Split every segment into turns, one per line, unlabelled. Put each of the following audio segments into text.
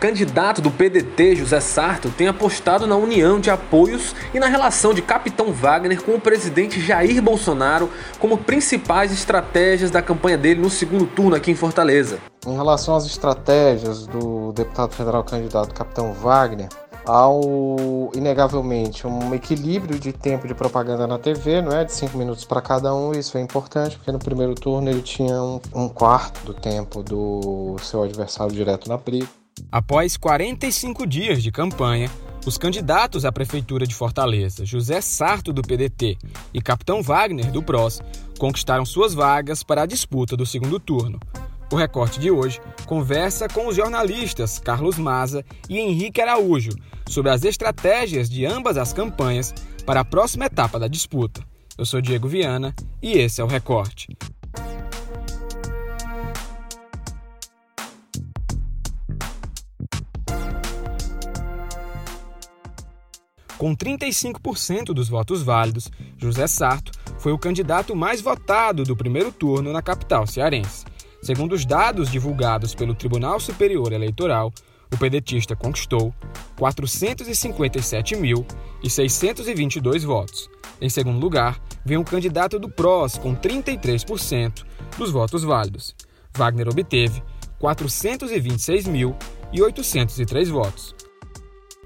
candidato do PDT, José Sarto, tem apostado na união de apoios e na relação de Capitão Wagner com o presidente Jair Bolsonaro como principais estratégias da campanha dele no segundo turno aqui em Fortaleza.
Em relação às estratégias do deputado federal candidato Capitão Wagner, ao inegavelmente um equilíbrio de tempo de propaganda na TV, não é? De cinco minutos para cada um, isso é importante, porque no primeiro turno ele tinha um, um quarto do tempo do seu adversário direto na briga.
Após 45 dias de campanha, os candidatos à Prefeitura de Fortaleza, José Sarto, do PDT, e Capitão Wagner, do PROS, conquistaram suas vagas para a disputa do segundo turno. O recorte de hoje conversa com os jornalistas Carlos Maza e Henrique Araújo sobre as estratégias de ambas as campanhas para a próxima etapa da disputa. Eu sou Diego Viana e esse é o recorte. Com 35% dos votos válidos, José Sarto foi o candidato mais votado do primeiro turno na capital cearense. Segundo os dados divulgados pelo Tribunal Superior Eleitoral, o pedetista conquistou 457.622 votos. Em segundo lugar, vem o candidato do PROS com 33% dos votos válidos. Wagner obteve 426.803 votos.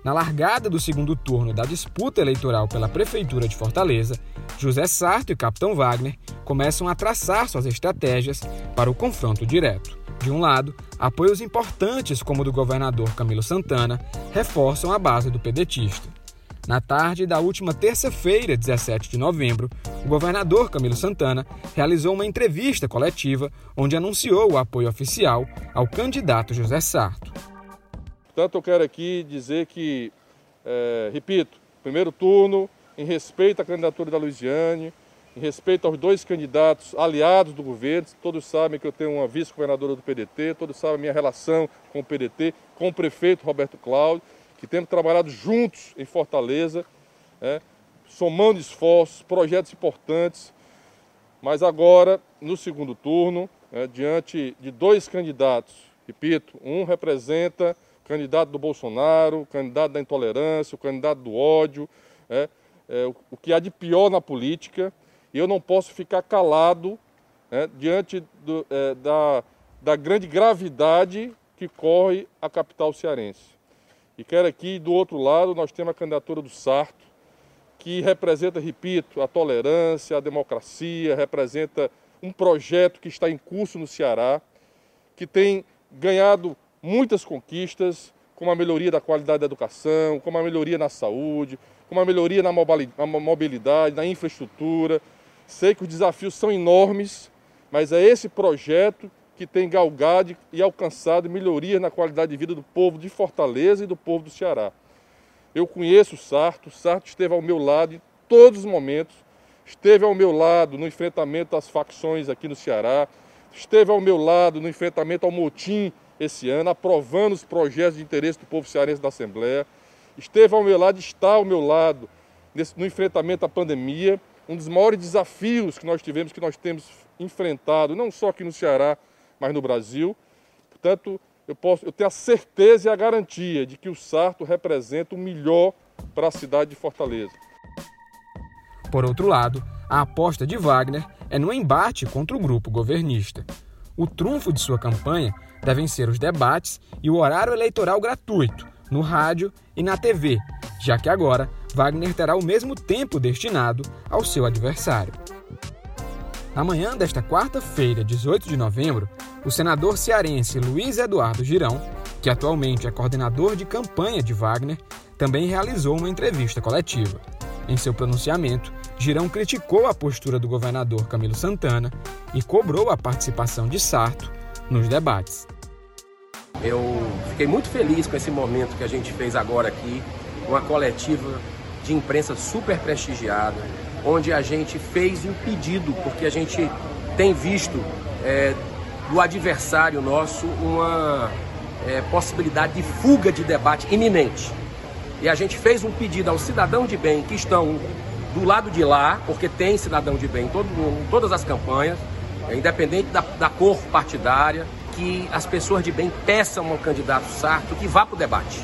Na largada do segundo turno da disputa eleitoral pela Prefeitura de Fortaleza, José Sarto e Capitão Wagner começam a traçar suas estratégias para o confronto direto. De um lado, apoios importantes como o do governador Camilo Santana reforçam a base do pedetista. Na tarde da última terça-feira, 17 de novembro, o governador Camilo Santana realizou uma entrevista coletiva onde anunciou o apoio oficial ao candidato José Sarto.
Portanto, eu quero aqui dizer que, é, repito, primeiro turno, em respeito à candidatura da Luiziane, em respeito aos dois candidatos aliados do governo, todos sabem que eu tenho uma vice-governadora do PDT, todos sabem a minha relação com o PDT, com o prefeito Roberto Cláudio, que temos trabalhado juntos em Fortaleza, né, somando esforços, projetos importantes, mas agora, no segundo turno, né, diante de dois candidatos, repito, um representa candidato do Bolsonaro, candidato da intolerância, o candidato do ódio, é, é, o, o que há de pior na política, e eu não posso ficar calado né, diante do, é, da, da grande gravidade que corre a capital cearense. E quero aqui, do outro lado, nós temos a candidatura do Sarto, que representa, repito, a tolerância, a democracia, representa um projeto que está em curso no Ceará, que tem ganhado muitas conquistas, como a melhoria da qualidade da educação, como a melhoria na saúde, como a melhoria na mobilidade, na infraestrutura, Sei que os desafios são enormes, mas é esse projeto que tem galgado e alcançado melhorias na qualidade de vida do povo de Fortaleza e do povo do Ceará. Eu conheço o Sarto, o Sarto esteve ao meu lado em todos os momentos, esteve ao meu lado no enfrentamento às facções aqui no Ceará, esteve ao meu lado no enfrentamento ao motim esse ano, aprovando os projetos de interesse do povo cearense da Assembleia, esteve ao meu lado, está ao meu lado nesse, no enfrentamento à pandemia um dos maiores desafios que nós tivemos, que nós temos enfrentado, não só aqui no Ceará, mas no Brasil. Portanto, eu, posso, eu tenho a certeza e a garantia de que o Sarto representa o melhor para a cidade de Fortaleza.
Por outro lado, a aposta de Wagner é no embate contra o grupo governista. O trunfo de sua campanha devem ser os debates e o horário eleitoral gratuito, no rádio e na TV, já que agora Wagner terá o mesmo tempo destinado ao seu adversário. Na manhã desta quarta-feira, 18 de novembro, o senador cearense Luiz Eduardo Girão, que atualmente é coordenador de campanha de Wagner, também realizou uma entrevista coletiva. Em seu pronunciamento, Girão criticou a postura do governador Camilo Santana e cobrou a participação de Sarto nos debates.
Eu fiquei muito feliz com esse momento que a gente fez agora aqui, uma coletiva de imprensa super prestigiada, onde a gente fez um pedido, porque a gente tem visto é, do adversário nosso uma é, possibilidade de fuga de debate iminente. E a gente fez um pedido ao cidadão de bem que estão do lado de lá, porque tem cidadão de bem em, todo, em todas as campanhas, independente da, da cor partidária, que as pessoas de bem peçam ao candidato Sarto que vá para o debate.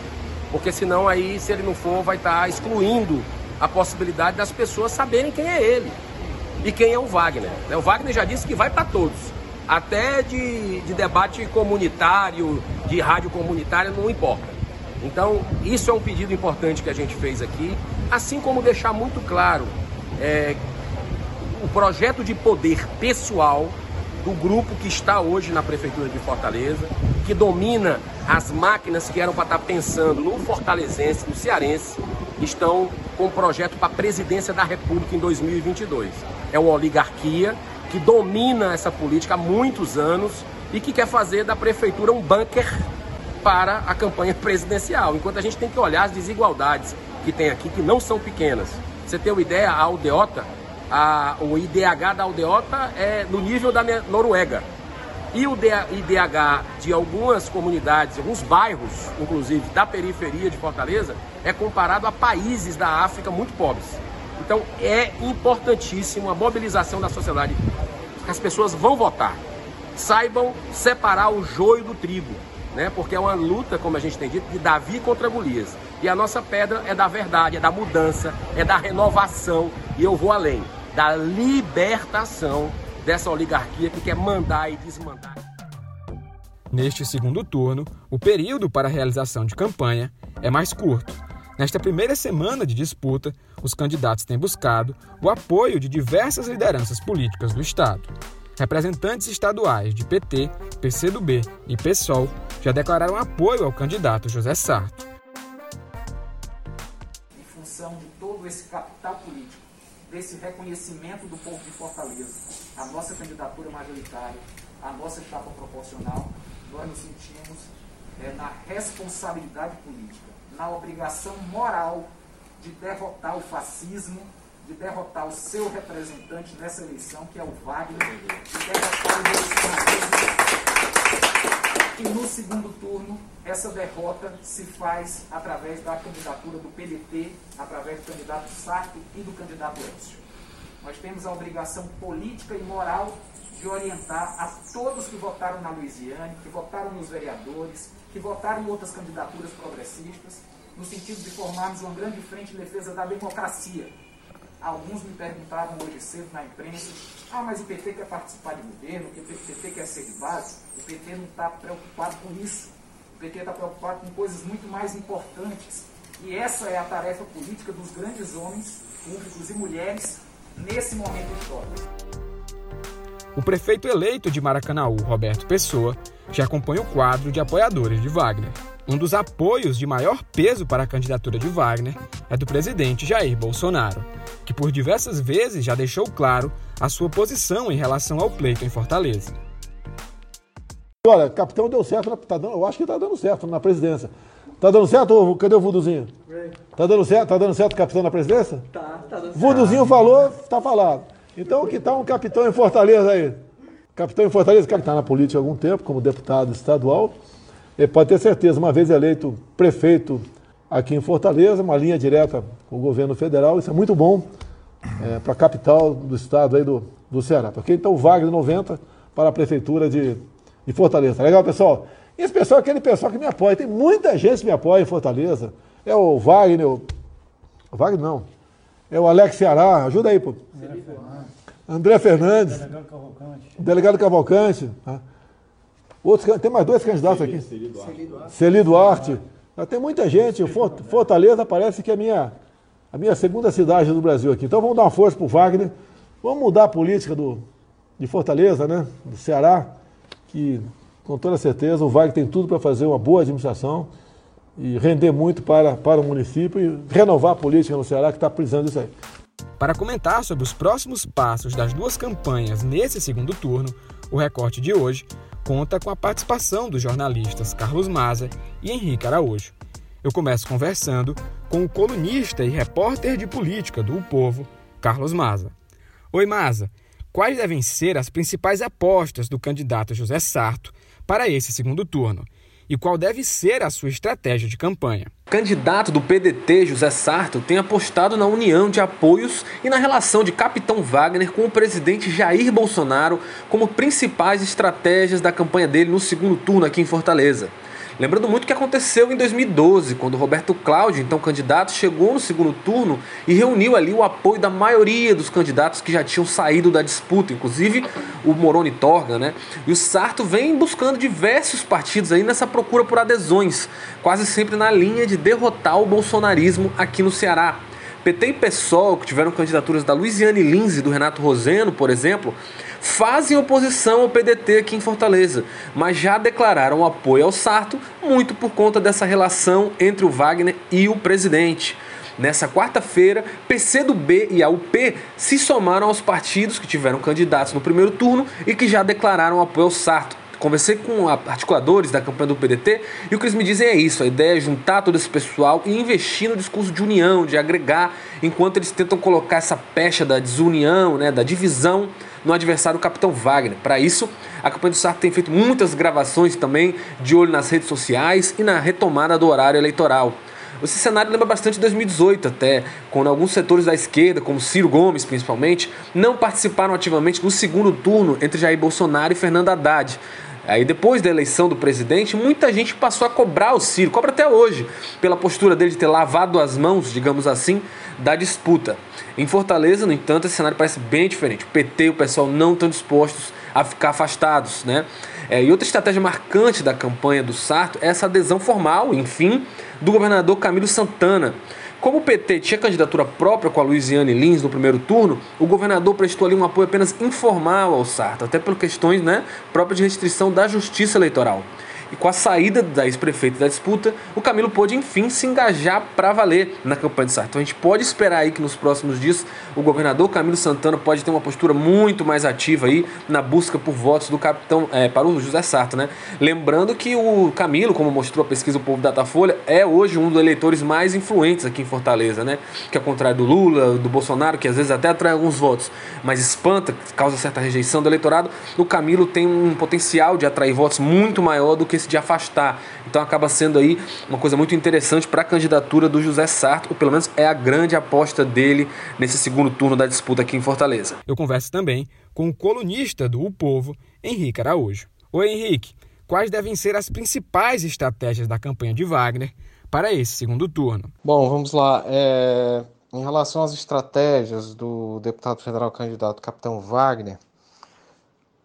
Porque senão aí, se ele não for, vai estar tá excluindo a possibilidade das pessoas saberem quem é ele e quem é o Wagner. Né? O Wagner já disse que vai para todos. Até de, de debate comunitário, de rádio comunitária, não importa. Então, isso é um pedido importante que a gente fez aqui, assim como deixar muito claro é, o projeto de poder pessoal do grupo que está hoje na Prefeitura de Fortaleza, que domina as máquinas que eram para estar pensando no fortalezense, no cearense, estão com um projeto para a presidência da República em 2022. É uma oligarquia que domina essa política há muitos anos e que quer fazer da prefeitura um bunker para a campanha presidencial, enquanto a gente tem que olhar as desigualdades que tem aqui, que não são pequenas. Você tem uma ideia, a aldeota a, o IDH da aldeota é no nível da Noruega. E o IDH de algumas comunidades, alguns bairros, inclusive, da periferia de Fortaleza, é comparado a países da África muito pobres. Então é importantíssimo a mobilização da sociedade, as pessoas vão votar. Saibam separar o joio do trigo, né? porque é uma luta, como a gente tem dito, de Davi contra Golias. E a nossa pedra é da verdade, é da mudança, é da renovação, e eu vou além da libertação dessa oligarquia que quer mandar e desmandar.
Neste segundo turno, o período para a realização de campanha é mais curto. Nesta primeira semana de disputa, os candidatos têm buscado o apoio de diversas lideranças políticas do Estado. Representantes estaduais de PT, PCdoB e PSOL já declararam apoio ao candidato José Sarto.
Em função de todo esse capital político desse reconhecimento do povo de Fortaleza, a nossa candidatura majoritária, a nossa etapa proporcional, nós nos sentimos é, na responsabilidade política, na obrigação moral de derrotar o fascismo, de derrotar o seu representante nessa eleição, que é o Wagner, de derrotar o. Segundo turno, essa derrota se faz através da candidatura do PDT, através do candidato Sarto e do candidato Elcio. Nós temos a obrigação política e moral de orientar a todos que votaram na Louisiana, que votaram nos vereadores, que votaram em outras candidaturas progressistas, no sentido de formarmos uma grande frente em defesa da democracia. Alguns me perguntaram hoje cedo na imprensa, ah, mas o PT quer participar de governo, o PT quer ser de base. O PT não está preocupado com isso. O PT está preocupado com coisas muito mais importantes. E essa é a tarefa política dos grandes homens, públicos e mulheres, nesse momento histórico.
O prefeito eleito de Maracanaú, Roberto Pessoa, já acompanha o quadro de apoiadores de Wagner. Um dos apoios de maior peso para a candidatura de Wagner é do presidente Jair Bolsonaro, que por diversas vezes já deixou claro a sua posição em relação ao pleito em Fortaleza.
Olha, capitão deu certo, tá dando, eu acho que está dando certo na presidência. Tá dando certo? Cadê o Vuduzinho? Tá dando certo? Tá dando certo o capitão na presidência?
Tá, tá dando certo.
Vuduzinho falou, tá falado. Então que tal um capitão em Fortaleza aí? Capitão em Fortaleza, que está na política há algum tempo, como deputado estadual, pode ter certeza, uma vez eleito prefeito aqui em Fortaleza, uma linha direta com o governo federal, isso é muito bom é, para a capital do estado aí do, do Ceará. Porque então o Wagner 90 para a prefeitura de, de Fortaleza. Tá legal, pessoal? Esse pessoal é aquele pessoal que me apoia. Tem muita gente que me apoia em Fortaleza. É o Wagner, o Wagner não. É o Alex Ceará, ajuda aí, pô. André Fernandes. Delegado Cavalcante. Delegado Cavalcante. Tá? Outros, tem mais dois candidatos aqui. Celi Duarte. Duarte. Tem muita gente. Fortaleza parece que é a minha, a minha segunda cidade do Brasil aqui. Então vamos dar uma força para o Wagner. Vamos mudar a política do, de Fortaleza, né? Do Ceará, que com toda certeza o Wagner tem tudo para fazer uma boa administração e render muito para, para o município e renovar a política no Ceará que está precisando disso aí.
Para comentar sobre os próximos passos das duas campanhas nesse segundo turno, o recorte de hoje conta com a participação dos jornalistas Carlos Maza e Henrique Araújo. Eu começo conversando com o colunista e repórter de política do o Povo, Carlos Maza. Oi, Maza. Quais devem ser as principais apostas do candidato José Sarto para esse segundo turno? E qual deve ser a sua estratégia de campanha.
Candidato do PDT, José Sarto, tem apostado na união de apoios e na relação de Capitão Wagner com o presidente Jair Bolsonaro como principais estratégias da campanha dele no segundo turno aqui em Fortaleza. Lembrando muito o que aconteceu em 2012, quando Roberto Cláudio, então candidato, chegou no segundo turno e reuniu ali o apoio da maioria dos candidatos que já tinham saído da disputa, inclusive o Moroni Torga, né? E o Sarto vem buscando diversos partidos aí nessa procura por adesões, quase sempre na linha de derrotar o bolsonarismo aqui no Ceará. PT e PSOL, que tiveram candidaturas da Luiziane Lins e do Renato Roseno, por exemplo, fazem oposição ao PDT aqui em Fortaleza, mas já declararam apoio ao Sarto, muito por conta dessa relação entre o Wagner e o presidente. Nessa quarta-feira, PCdoB e a UP se somaram aos partidos que tiveram candidatos no primeiro turno e que já declararam apoio ao Sarto. Conversei com articuladores da campanha do PDT e o que eles me dizem é isso: a ideia é juntar todo esse pessoal e investir no discurso de união, de agregar, enquanto eles tentam colocar essa pecha da desunião, né, da divisão no adversário Capitão Wagner. Para isso, a campanha do Sarto tem feito muitas gravações também, de olho nas redes sociais e na retomada do horário eleitoral. Esse cenário lembra bastante de 2018 até, quando alguns setores da esquerda, como Ciro Gomes principalmente, não participaram ativamente do segundo turno entre Jair Bolsonaro e Fernando Haddad. Aí depois da eleição do presidente, muita gente passou a cobrar o Ciro, cobra até hoje, pela postura dele de ter lavado as mãos, digamos assim, da disputa. Em Fortaleza, no entanto, esse cenário parece bem diferente. O PT e o pessoal não estão dispostos a ficar afastados, né? É, e outra estratégia marcante da campanha do Sarto é essa adesão formal, enfim, do governador Camilo Santana. Como o PT tinha candidatura própria com a Luiziane Lins no primeiro turno, o governador prestou ali um apoio apenas informal ao Sarto, até por questões né, próprias de restrição da justiça eleitoral. E com a saída da ex-prefeita da disputa, o Camilo pôde enfim se engajar para valer na campanha de Sarto. Então a gente pode esperar aí que nos próximos dias o governador Camilo Santana pode ter uma postura muito mais ativa aí na busca por votos do capitão é, para o José Sarto, né? Lembrando que o Camilo, como mostrou a pesquisa do Povo Datafolha, é hoje um dos eleitores mais influentes aqui em Fortaleza, né? Que ao contrário do Lula, do Bolsonaro, que às vezes até atrai alguns votos, mas espanta, causa certa rejeição do eleitorado, o Camilo tem um potencial de atrair votos muito maior do que esse de afastar. Então acaba sendo aí uma coisa muito interessante para a candidatura do José Sarto, ou pelo menos é a grande aposta dele nesse segundo turno da disputa aqui em Fortaleza.
Eu converso também com o colunista do O Povo, Henrique Araújo. Oi, Henrique. Quais devem ser as principais estratégias da campanha de Wagner para esse segundo turno?
Bom, vamos lá. É... Em relação às estratégias do deputado federal candidato Capitão Wagner,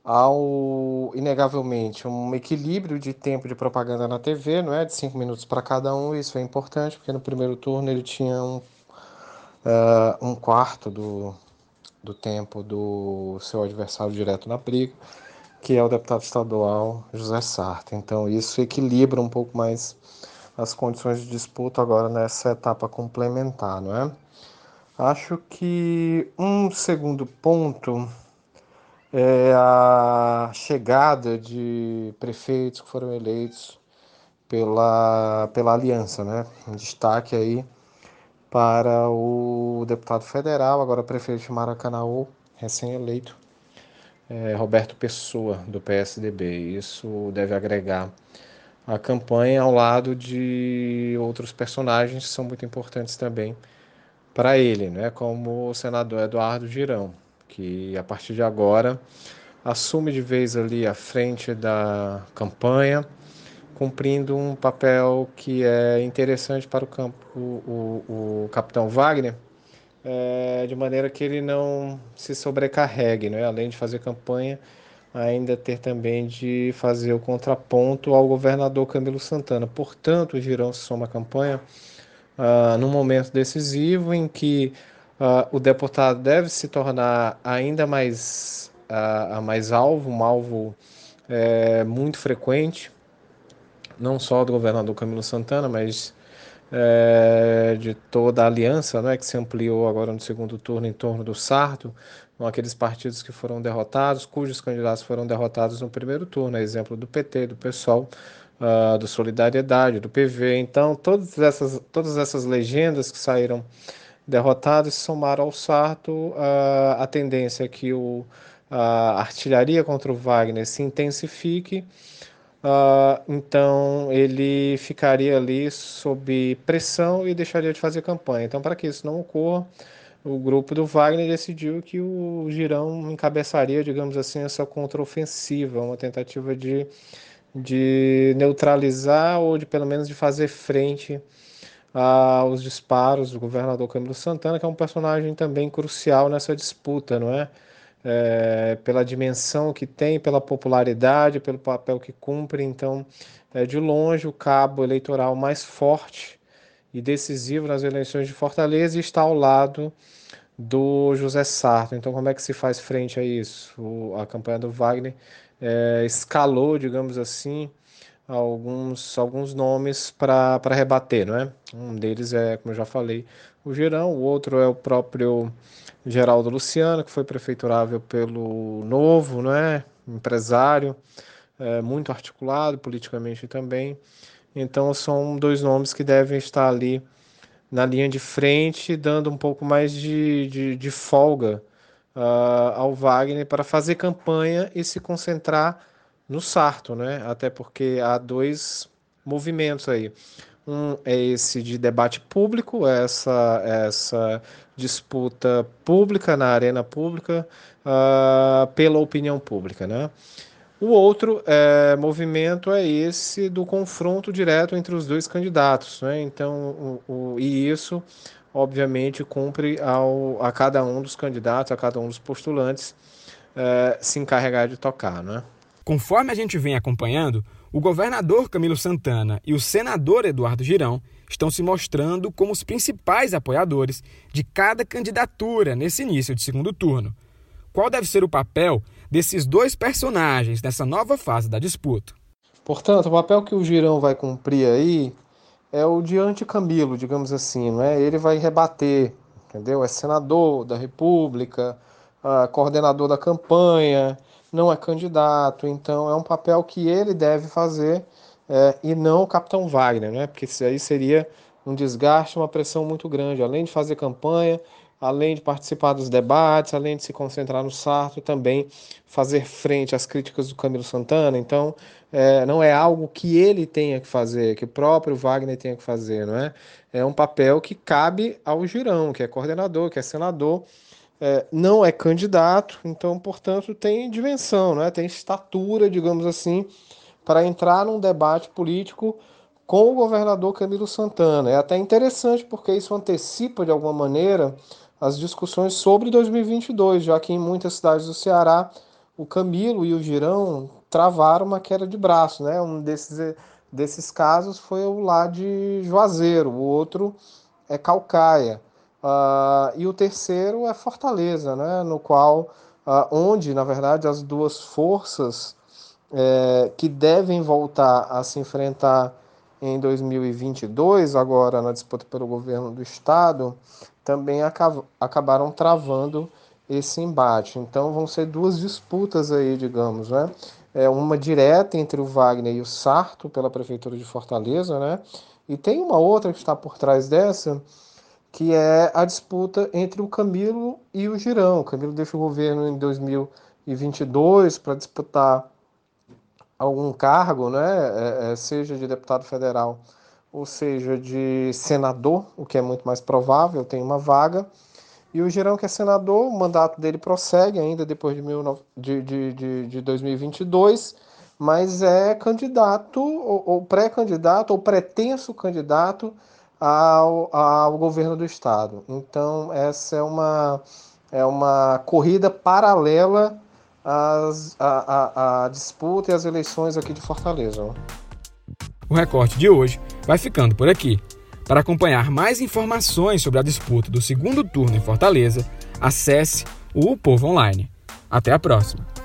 ao inegavelmente um equilíbrio de tempo de propaganda na TV, não é de cinco minutos para cada um. Isso é importante porque no primeiro turno ele tinha um, uh, um quarto do, do tempo do seu adversário direto na briga, que é o deputado estadual José Sarto. Então isso equilibra um pouco mais as condições de disputa agora nessa etapa complementar, não é? Acho que um segundo ponto é a chegada de prefeitos que foram eleitos pela, pela aliança, né? Um destaque aí para o deputado federal, agora prefeito de Maracanã, recém-eleito, é, Roberto Pessoa, do PSDB. Isso deve agregar a campanha ao lado de outros personagens que são muito importantes também para ele, né? como o senador Eduardo Girão que a partir de agora assume de vez ali a frente da campanha, cumprindo um papel que é interessante para o campo, o, o, o capitão Wagner, é, de maneira que ele não se sobrecarregue, né? além de fazer campanha, ainda ter também de fazer o contraponto ao governador Camilo Santana. Portanto, o Girão soma à campanha uh, num momento decisivo em que uh, o deputado deve se tornar ainda mais, uh, mais alvo, um alvo é, muito frequente, não só do governador Camilo Santana, mas é, de toda a aliança né, que se ampliou agora no segundo turno em torno do Sarto, com aqueles partidos que foram derrotados, cujos candidatos foram derrotados no primeiro turno, exemplo do PT, do PSOL, uh, do Solidariedade, do PV. Então, todas essas, todas essas legendas que saíram derrotados se somaram ao Sarto. a, a tendência é que o, a artilharia contra o Wagner se intensifique Uh, então ele ficaria ali sob pressão e deixaria de fazer campanha. Então, para que isso não ocorra, o grupo do Wagner decidiu que o Girão encabeçaria, digamos assim, essa contraofensiva, uma tentativa de, de neutralizar ou de pelo menos de fazer frente aos disparos do governador Camilo Santana, que é um personagem também crucial nessa disputa, não é? é, pela dimensão que tem, pela popularidade, pelo papel que cumpre. Então, é de longe o cabo eleitoral mais forte e decisivo nas eleições de Fortaleza está ao lado do José Sarto. Então, como é que se faz frente a isso? O, a campanha do Wagner é, escalou, digamos assim, alguns, alguns nomes para rebater, não é? Um deles é, como eu já falei, o Girão, o outro é o próprio Geraldo Luciano, que foi prefeiturável pelo Novo, né? empresário, é, muito articulado politicamente também. Então são dois nomes que devem estar ali na linha de frente, dando um pouco mais de, de, de folga uh, ao Wagner para fazer campanha e se concentrar no Sarto, né? Até porque há dois movimentos aí. Um é esse de debate público, essa, essa disputa pública na arena pública uh, pela opinião pública, né? O outro é, movimento é esse do confronto direto entre os dois candidatos, né? Então, o, o, e isso, obviamente, cumpre ao, a cada um dos candidatos, a cada um dos postulantes, é, se encarregar de tocar, né?
Conforme a gente vem acompanhando, o governador Camilo Santana e o senador Eduardo Girão estão se mostrando como os principais apoiadores de cada candidatura nesse início de segundo turno. Qual deve ser o papel desses dois personagens nessa nova fase da disputa?
Portanto, o papel que o Girão vai cumprir aí é o de anti-Camilo, digamos assim, não é? Ele vai rebater, entendeu? É senador da República, coordenador da campanha, não é candidato, então é um papel que ele deve fazer é, e não o capitão Wagner, né? Porque isso aí seria um desgaste, uma pressão muito grande, além de fazer campanha, além de participar dos debates, além de se concentrar no Sarto, também fazer frente às críticas do Camilo Santana. Então, é, não é algo que ele tenha que fazer, que o próprio Wagner tenha que fazer, não é? É um papel que cabe ao Girão, que é coordenador, que é senador, é, não é candidato, então, portanto, tem dimensão, né? tem estatura, digamos assim, para entrar num debate político com o governador Camilo Santana. É até interessante porque isso antecipa, de alguma maneira, as discussões sobre 2022, já que em muitas cidades do Ceará o Camilo e o Girão travaram uma queda de braço. Né? Um desses, desses casos foi o lá de Juazeiro, o outro é Calcaia. Uh, e o terceiro é Fortaleza, né, no qual, uh, onde, na verdade, as duas forças é, que devem voltar a se enfrentar em 2022, agora na disputa pelo governo do Estado, também acabaram travando esse embate. Então vão ser duas disputas aí, digamos, né? É uma direta entre o Wagner e o Sarto pela prefeitura de Fortaleza, né? E tem uma outra que está por trás dessa, que é a disputa entre o Camilo e o Girão. O Camilo deixa o governo em 2022 para disputar algum cargo, né, é, é, seja de deputado federal ou seja de senador, o que é muito mais provável, tem uma vaga. E o Girão, que é senador, o mandato dele prossegue ainda depois de, de, de, de 2022, mas é candidato, ou, ou pré-candidato, ou pretenso candidato ao, ao governo do estado. Então essa é uma é uma corrida paralela às, à, à, à disputa e às eleições aqui de Fortaleza.
O recorte de hoje vai ficando por aqui. Para acompanhar mais informações sobre a disputa do segundo turno em Fortaleza, acesse o Povo Online. Até a próxima!